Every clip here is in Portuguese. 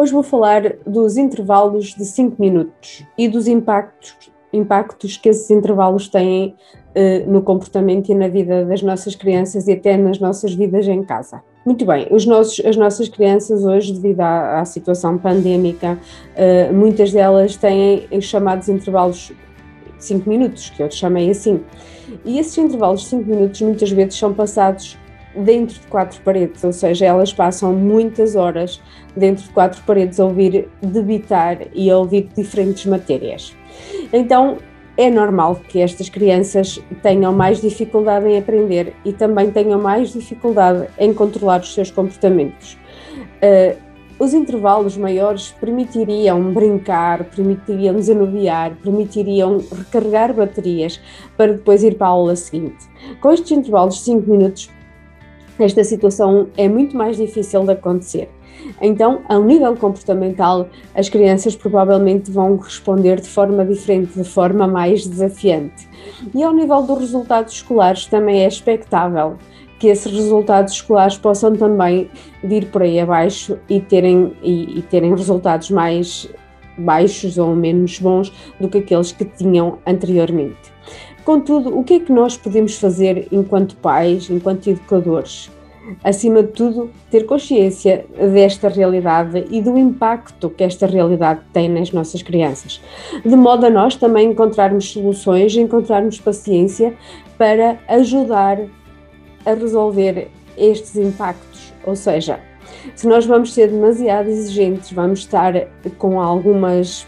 Hoje vou falar dos intervalos de 5 minutos e dos impactos, impactos que esses intervalos têm eh, no comportamento e na vida das nossas crianças e até nas nossas vidas em casa. Muito bem, os nossos, as nossas crianças hoje, devido à, à situação pandémica, eh, muitas delas têm os chamados intervalos de 5 minutos, que eu chamei assim. E esses intervalos de 5 minutos muitas vezes são passados dentro de quatro paredes, ou seja, elas passam muitas horas dentro de quatro paredes a ouvir debitar e a ouvir diferentes matérias. Então, é normal que estas crianças tenham mais dificuldade em aprender e também tenham mais dificuldade em controlar os seus comportamentos. Uh, os intervalos maiores permitiriam brincar, permitiriam desanuviar, permitiriam recarregar baterias para depois ir para a aula seguinte. Com estes intervalos de 5 minutos, esta situação é muito mais difícil de acontecer. Então, ao nível comportamental, as crianças provavelmente vão responder de forma diferente, de forma mais desafiante. E ao nível dos resultados escolares, também é expectável que esses resultados escolares possam também vir por aí abaixo e terem, e, e terem resultados mais baixos ou menos bons do que aqueles que tinham anteriormente. Contudo, o que é que nós podemos fazer enquanto pais, enquanto educadores? Acima de tudo, ter consciência desta realidade e do impacto que esta realidade tem nas nossas crianças, de modo a nós também encontrarmos soluções, encontrarmos paciência para ajudar a resolver estes impactos. Ou seja, se nós vamos ser demasiado exigentes, vamos estar com algumas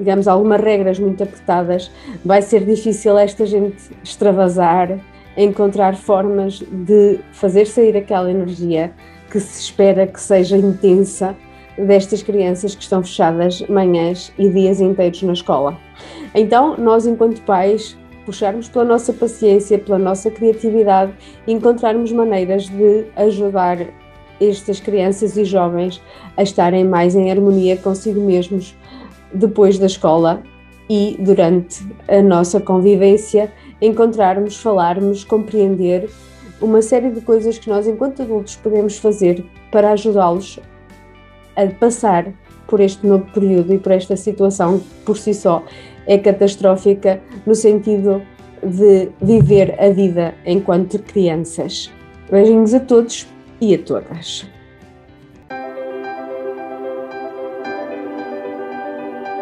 digamos, algumas regras muito apertadas, vai ser difícil esta gente extravasar, encontrar formas de fazer sair aquela energia que se espera que seja intensa destas crianças que estão fechadas manhãs e dias inteiros na escola. Então, nós, enquanto pais, puxarmos pela nossa paciência, pela nossa criatividade, encontrarmos maneiras de ajudar estas crianças e jovens a estarem mais em harmonia consigo mesmos, depois da escola e durante a nossa convivência, encontrarmos, falarmos, compreender uma série de coisas que nós, enquanto adultos, podemos fazer para ajudá-los a passar por este novo período e por esta situação que por si só é catastrófica no sentido de viver a vida enquanto crianças. Beijinhos a todos e a todas.